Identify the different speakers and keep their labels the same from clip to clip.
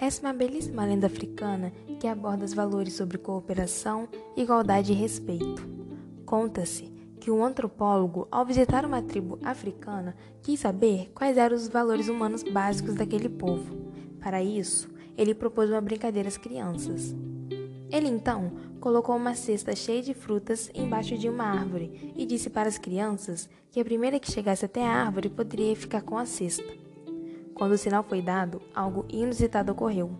Speaker 1: Essa é uma belíssima lenda africana que aborda os valores sobre cooperação, igualdade e respeito. Conta-se que um antropólogo, ao visitar uma tribo africana, quis saber quais eram os valores humanos básicos daquele povo. Para isso, ele propôs uma brincadeira às crianças. Ele então colocou uma cesta cheia de frutas embaixo de uma árvore e disse para as crianças que a primeira que chegasse até a árvore poderia ficar com a cesta. Quando o sinal foi dado, algo inusitado ocorreu.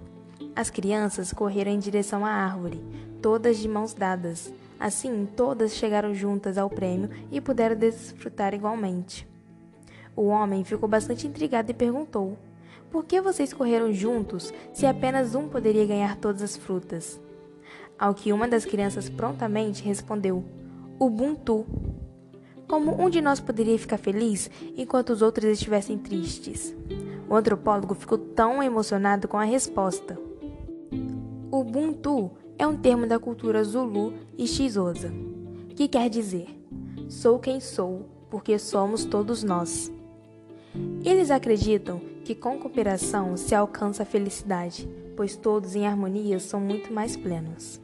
Speaker 1: As crianças correram em direção à árvore, todas de mãos dadas. Assim, todas chegaram juntas ao prêmio e puderam desfrutar igualmente. O homem ficou bastante intrigado e perguntou: Por que vocês correram juntos se apenas um poderia ganhar todas as frutas? Ao que uma das crianças prontamente respondeu: Ubuntu. Como um de nós poderia ficar feliz enquanto os outros estivessem tristes? O antropólogo ficou tão emocionado com a resposta. Ubuntu é um termo da cultura Zulu e Xhosa, que quer dizer: sou quem sou, porque somos todos nós. Eles acreditam que com cooperação se alcança a felicidade, pois todos em harmonia são muito mais plenos.